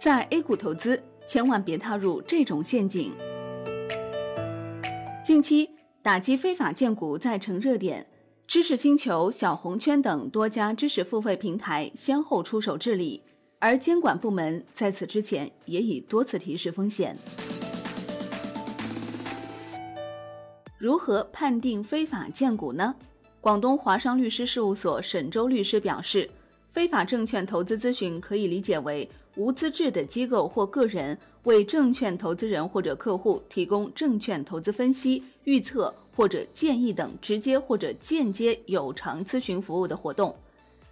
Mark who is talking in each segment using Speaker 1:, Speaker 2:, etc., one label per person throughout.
Speaker 1: 在 A 股投资，千万别踏入这种陷阱。近期打击非法建股再成热点，知识星球、小红圈等多家知识付费平台先后出手治理，而监管部门在此之前也已多次提示风险。如何判定非法建股呢？广东华商律师事务所沈周律师表示，非法证券投资咨询可以理解为。无资质的机构或个人为证券投资人或者客户提供证券投资分析、预测或者建议等直接或者间接有偿咨询服务的活动。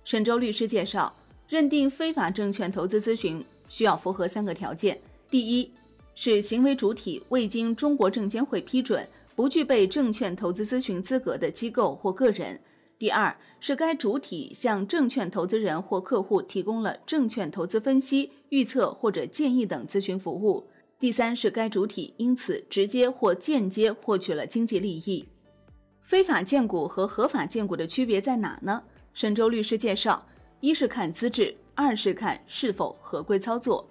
Speaker 1: 沈周律师介绍，认定非法证券投资咨询需要符合三个条件：第一，是行为主体未经中国证监会批准，不具备证券投资咨询资格的机构或个人。第二是该主体向证券投资人或客户提供了证券投资分析、预测或者建议等咨询服务。第三是该主体因此直接或间接获取了经济利益。非法荐股和合法荐股的区别在哪呢？沈周律师介绍：一是看资质，二是看是否合规操作。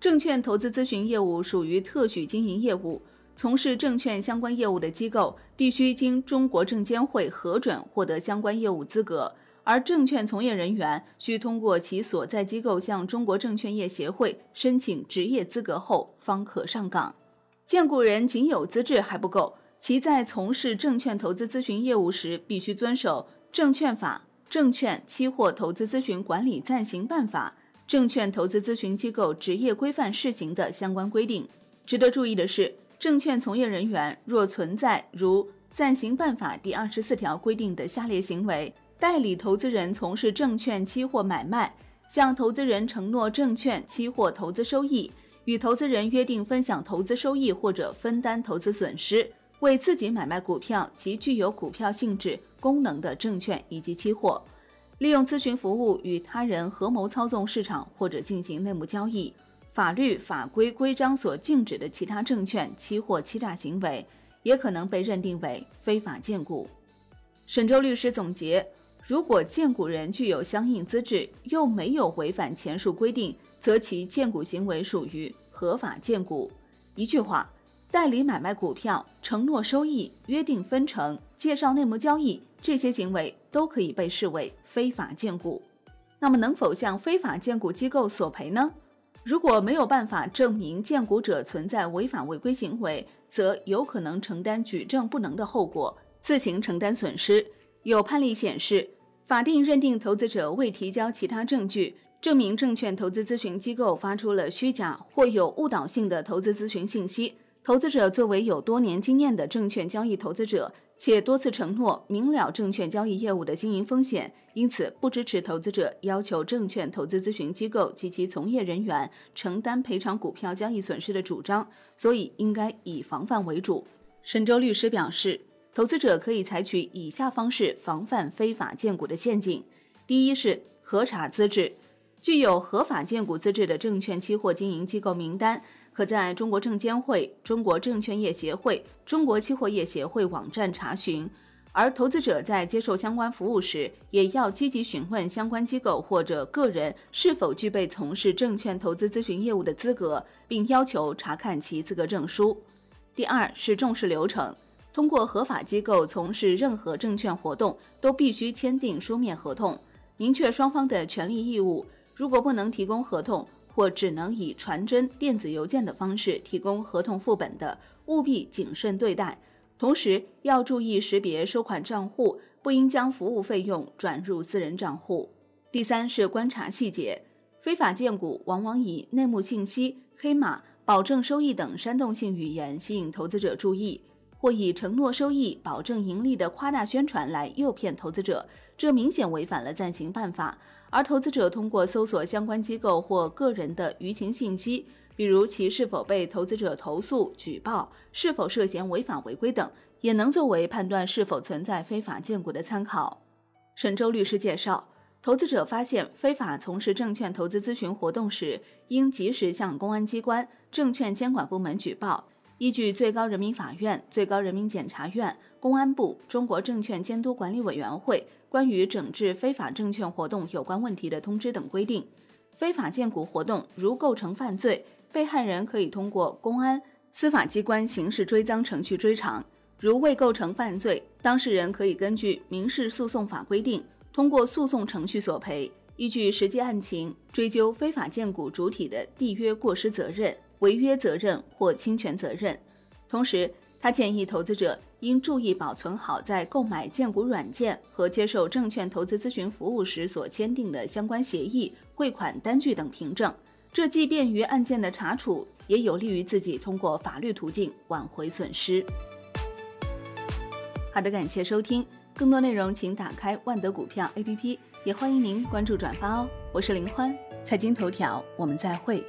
Speaker 1: 证券投资咨询业务属于特许经营业务。从事证券相关业务的机构必须经中国证监会核准获得相关业务资格，而证券从业人员需通过其所在机构向中国证券业协会申请执业资格后方可上岗。荐股人仅有资质还不够，其在从事证券投资咨询业务时必须遵守《证券法》《证券期货投资咨询管理暂行办法》《证券投资咨询机构执业规范试行》的相关规定。值得注意的是。证券从业人员若存在如暂行办法第二十四条规定的下列行为：代理投资人从事证券期货买卖，向投资人承诺证券期货投资收益，与投资人约定分享投资收益或者分担投资损失，为自己买卖股票及具有股票性质功能的证券以及期货，利用咨询服务与他人合谋操纵市场或者进行内幕交易。法律法规规章所禁止的其他证券、期货欺诈行为，也可能被认定为非法荐股。沈周律师总结：如果荐股人具有相应资质，又没有违反前述规定，则其荐股行为属于合法荐股。一句话，代理买卖股票、承诺收益、约定分成、介绍内幕交易，这些行为都可以被视为非法荐股。那么，能否向非法荐股机构索赔呢？如果没有办法证明荐股者存在违法违规行为，则有可能承担举证不能的后果，自行承担损失。有判例显示，法定认定投资者未提交其他证据，证明证券投资咨询机构发出了虚假或有误导性的投资咨询信息。投资者作为有多年经验的证券交易投资者，且多次承诺明了证券交易业务的经营风险，因此不支持投资者要求证券投资咨询机构及其从业人员承担赔偿股票交易损失的主张，所以应该以防范为主。沈周律师表示，投资者可以采取以下方式防范非法荐股的陷阱：第一是核查资质，具有合法荐股资质的证券期货经营机构名单。可在中国证监会、中国证券业协会、中国期货业协会网站查询，而投资者在接受相关服务时，也要积极询问相关机构或者个人是否具备从事证券投资咨询业务的资格，并要求查看其资格证书。第二是重视流程，通过合法机构从事任何证券活动，都必须签订书面合同，明确双方的权利义务。如果不能提供合同，或只能以传真、电子邮件的方式提供合同副本的，务必谨慎对待。同时要注意识别收款账户，不应将服务费用转入私人账户。第三是观察细节，非法荐股往往以内幕信息、黑马、保证收益等煽动性语言吸引投资者注意。或以承诺收益、保证盈利的夸大宣传来诱骗投资者，这明显违反了暂行办法。而投资者通过搜索相关机构或个人的舆情信息，比如其是否被投资者投诉举报、是否涉嫌违法违规等，也能作为判断是否存在非法荐股的参考。沈周律师介绍，投资者发现非法从事证券投资咨询活动时，应及时向公安机关、证券监管部门举报。依据最高人民法院、最高人民检察院、公安部、中国证券监督管理委员会关于整治非法证券活动有关问题的通知等规定，非法荐股活动如构成犯罪，被害人可以通过公安、司法机关刑事追赃程序追偿；如未构成犯罪，当事人可以根据民事诉讼法规定，通过诉讼程序索赔，依据实际案情追究非法荐股主体的缔约过失责任、违约责任或侵权责任。同时，他建议投资者应注意保存好在购买荐股软件和接受证券投资咨询服务时所签订的相关协议、汇款单据等凭证，这既便于案件的查处，也有利于自己通过法律途径挽回损失。好的，感谢收听，更多内容请打开万德股票 APP，也欢迎您关注转发哦。我是林欢，财经头条，我们再会。